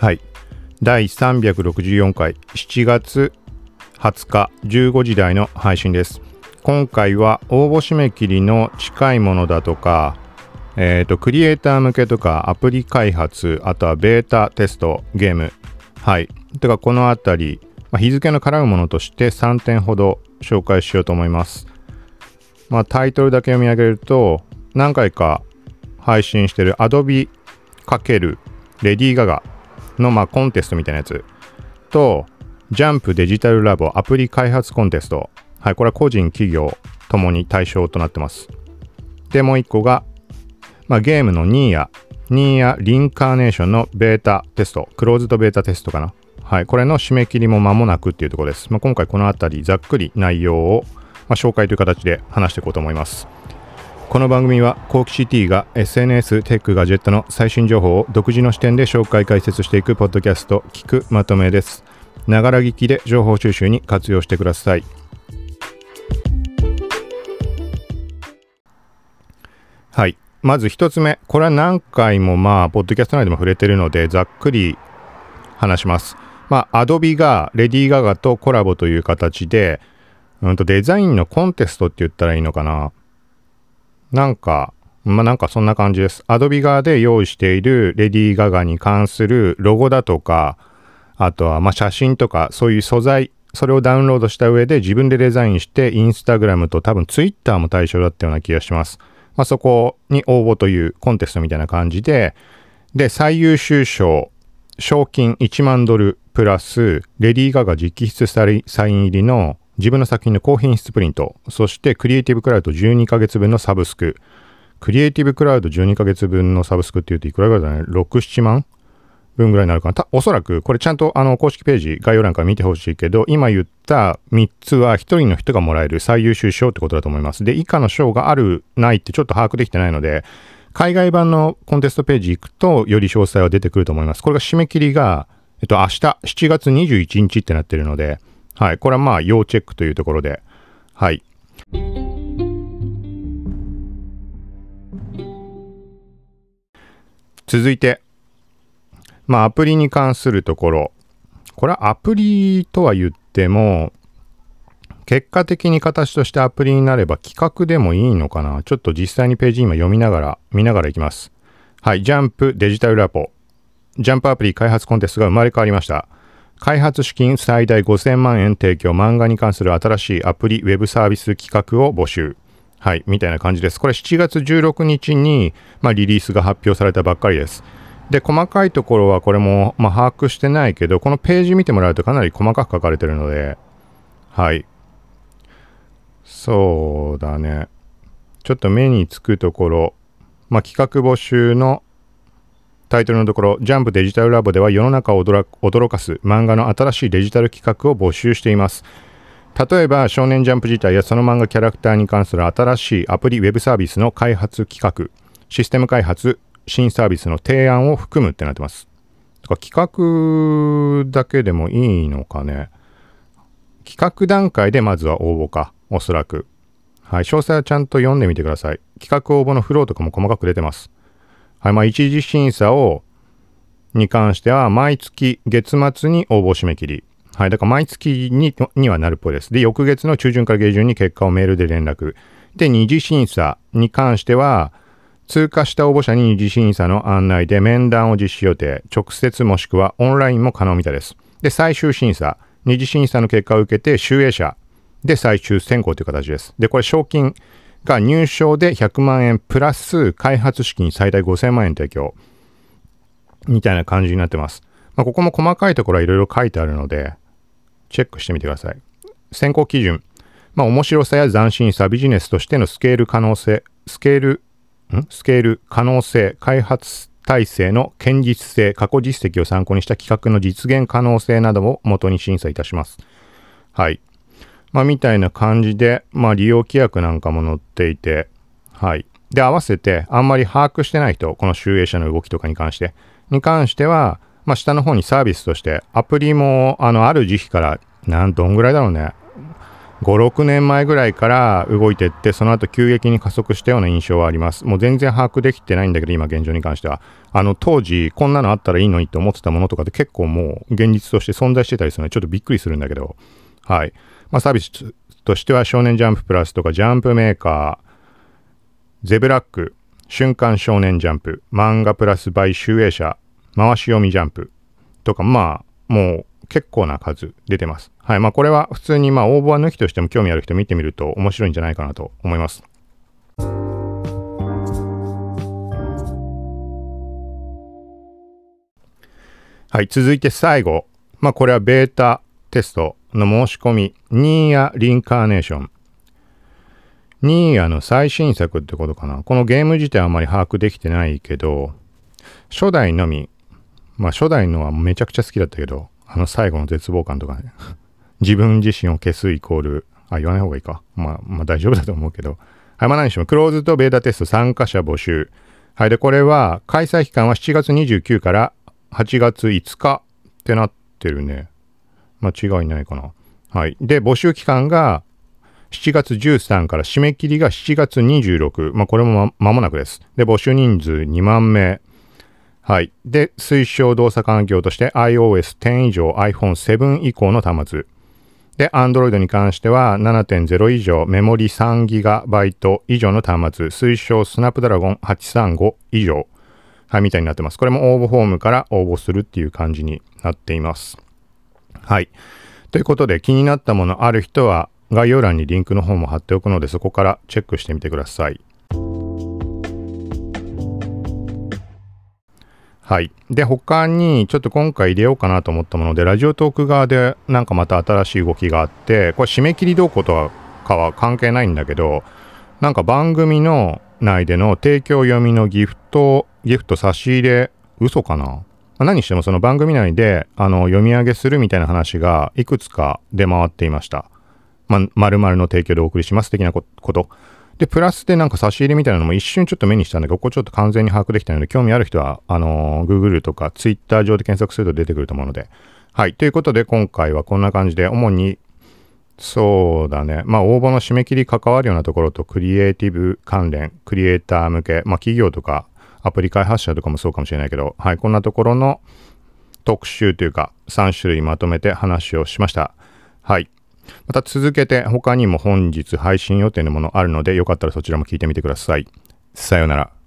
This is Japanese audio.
はい。第364回7月20日15時台の配信です。今回は応募締め切りの近いものだとか、えっ、と、クリエイター向けとかアプリ開発、あとはベータテスト、ゲーム。はい。てかこのあたり、まあ、日付の絡むものとして3点ほど紹介しようと思います。まあ、タイトルだけ読み上げると、何回か配信してる Adobe× レディー・ガガのまあコンテストみたいなやつと、ジャンプデジタルラボアプリ開発コンテスト。はい、これは個人、企業ともに対象となってます。で、もう一個が、まあ、ゲームのニーヤ、ニーヤリンカーネーションのベータテスト、クローズドベータテストかな。はい、これの締め切りも間もなくっていうところです。まあ、今回このあたりざっくり内容を、まあ、紹介という形で話していこうと思います。この番組はコーキシティが SNS、テック、ガジェットの最新情報を独自の視点で紹介解説していくポッドキャスト聞くまとめです。ながら聞きで情報収集に活用してください。はい。まず一つ目。これは何回もまあ、ポッドキャスト内でも触れてるので、ざっくり話します。まあ、Adobe がレディー・ガガとコラボという形で、うんとデザインのコンテストって言ったらいいのかな。なんか、まあなんかそんな感じです。Adobe 側で用意しているレディー・ガガに関するロゴだとか、あとはま写真とかそういう素材、それをダウンロードした上で自分でデザインしてインスタグラムと多分ツイッターも対象だったような気がします。まあそこに応募というコンテストみたいな感じで、で、最優秀賞、賞金1万ドルプラス、レディー・ガガ直筆サイン入りの自分の作品の高品質プリント、そしてクリエイティブクラウド12ヶ月分のサブスク、クリエイティブクラウド12ヶ月分のサブスクっていうといくらぐらいだね ?6、7万分ぐらいになるかな？たおそらく、これちゃんとあの公式ページ、概要欄から見てほしいけど、今言った3つは1人の人がもらえる最優秀賞ってことだと思います。で、以下の賞がある、ないってちょっと把握できてないので、海外版のコンテストページ行くと、より詳細は出てくると思います。これが締め切りが、えっと、明日、7月21日ってなってるので、はい。これはまあ、要チェックというところで、はい。続いて、まあ、アプリに関するところ。これはアプリとは言っても、結果的に形としてアプリになれば企画でもいいのかなちょっと実際にページ今読みながら、見ながらいきます。はい。ジャンプデジタルラボ。ジャンプアプリ開発コンテストが生まれ変わりました。開発資金最大5000万円提供漫画に関する新しいアプリウェブサービス企画を募集。はい、みたいな感じです。これ7月16日に、まあ、リリースが発表されたばっかりです。で、細かいところはこれも、まあ、把握してないけど、このページ見てもらうとかなり細かく書かれてるので、はい。そうだね。ちょっと目につくところ、まあ、企画募集のタイトルのところ、ジャンプデジタルラボでは世の中を驚かす漫画の新しいデジタル企画を募集しています。例えば、少年ジャンプ自体やその漫画キャラクターに関する新しいアプリウェブサービスの開発企画、システム開発、新サービスの提案を含むってなってます。とか企画だけでもいいのかね。企画段階でまずは応募か、おそらく。はい、詳細はちゃんと読んでみてください。企画応募のフローとかも細かく出てます。はい、まあ、一次審査を、に関しては、毎月月末に応募締め切り。はい、だから毎月ににはなるっぽいです。で、翌月の中旬から下旬に結果をメールで連絡。で、二次審査に関しては、通過した応募者に二次審査の案内で面談を実施予定。直接もしくはオンラインも可能みたいです。で、最終審査。二次審査の結果を受けて、集英者で最終選考という形です。で、これ賞金が入賞で100万円プラス開発資金最大5000万円提供。みたいな感じになってます。まあ、ここも細かいところはいろいろ書いてあるので、チェックしてみてください。選考基準。まあ、面白さや斬新さ、ビジネスとしてのスケール可能性、スケール、ん？スケール可能性、開発体制の堅実性、過去実績を参考にした企画の実現可能性などを元に審査いたします。はい。まあ、みたいな感じで、まあ、利用規約なんかも載っていて、はい。で、合わせて、あんまり把握してない人、この集英者の動きとかに関して、に関しては、まあ、下の方にサービスとして、アプリも、あの、ある時期から、なん、どんぐらいだろうね。5、6年前ぐらいから動いてって、その後急激に加速したような印象はあります。もう全然把握できてないんだけど、今現状に関しては。あの、当時、こんなのあったらいいのにって思ってたものとかって結構もう現実として存在してたりするので、ちょっとびっくりするんだけど、はい。まあ、サービスとしては、少年ジャンププラスとか、ジャンプメーカー、ゼブラック、瞬間少年ジャンプ、漫画プラス買収営者、回し読みジャンプとか、まあ、もう結構な数出てます。はい。まあこれは普通にまあ応募は抜きとしても興味ある人見てみると面白いんじゃないかなと思います。はい。続いて最後。まあこれはベータテストの申し込み。ニーヤ・リンカーネーション。ニーヤの最新作ってことかな。このゲーム自体はあまり把握できてないけど、初代のみ、まあ初代のはめちゃくちゃ好きだったけど、あの最後の絶望感とかね。自分自身を消すイコール、あ、言わない方がいいか。まあ、まあ大丈夫だと思うけど。はい、まあ何にしても、クローズとベータテスト参加者募集。はい、で、これは、開催期間は7月29から8月5日ってなってるね。間違いないかな。はい。で、募集期間が7月13から締め切りが7月26。まあ、これもま、間もなくです。で、募集人数2万名。はい。で、推奨動作環境として iOS10 以上 iPhone7 以降の端末。で、Android に関しては7.0以上、メモリ 3GB 以上の端末、推奨スナップドラゴン835以上。はい、みたいになってます。これも応募フォームから応募するっていう感じになっています。はい。ということで、気になったものある人は、概要欄にリンクの方も貼っておくので、そこからチェックしてみてください。はい。で、他にちょっと今回入れようかなと思ったもので、ラジオトーク側でなんかまた新しい動きがあって、これ締め切りどうことかは関係ないんだけど、なんか番組の内での提供読みのギフト、ギフト差し入れ、嘘かな、まあ、何してもその番組内であの読み上げするみたいな話がいくつか出回っていました。まあ、〇〇の提供でお送りします的なこと。で、プラスでなんか差し入れみたいなのも一瞬ちょっと目にしたんで、ここちょっと完全に把握できたので、興味ある人は、あのー、Google とか Twitter 上で検索すると出てくると思うので。はい。ということで、今回はこんな感じで、主に、そうだね。まあ、応募の締め切り関わるようなところと、クリエイティブ関連、クリエイター向け、まあ、企業とか、アプリ開発者とかもそうかもしれないけど、はい。こんなところの特集というか、3種類まとめて話をしました。はい。また続けて他にも本日配信予定のものあるのでよかったらそちらも聞いてみてください。さようなら。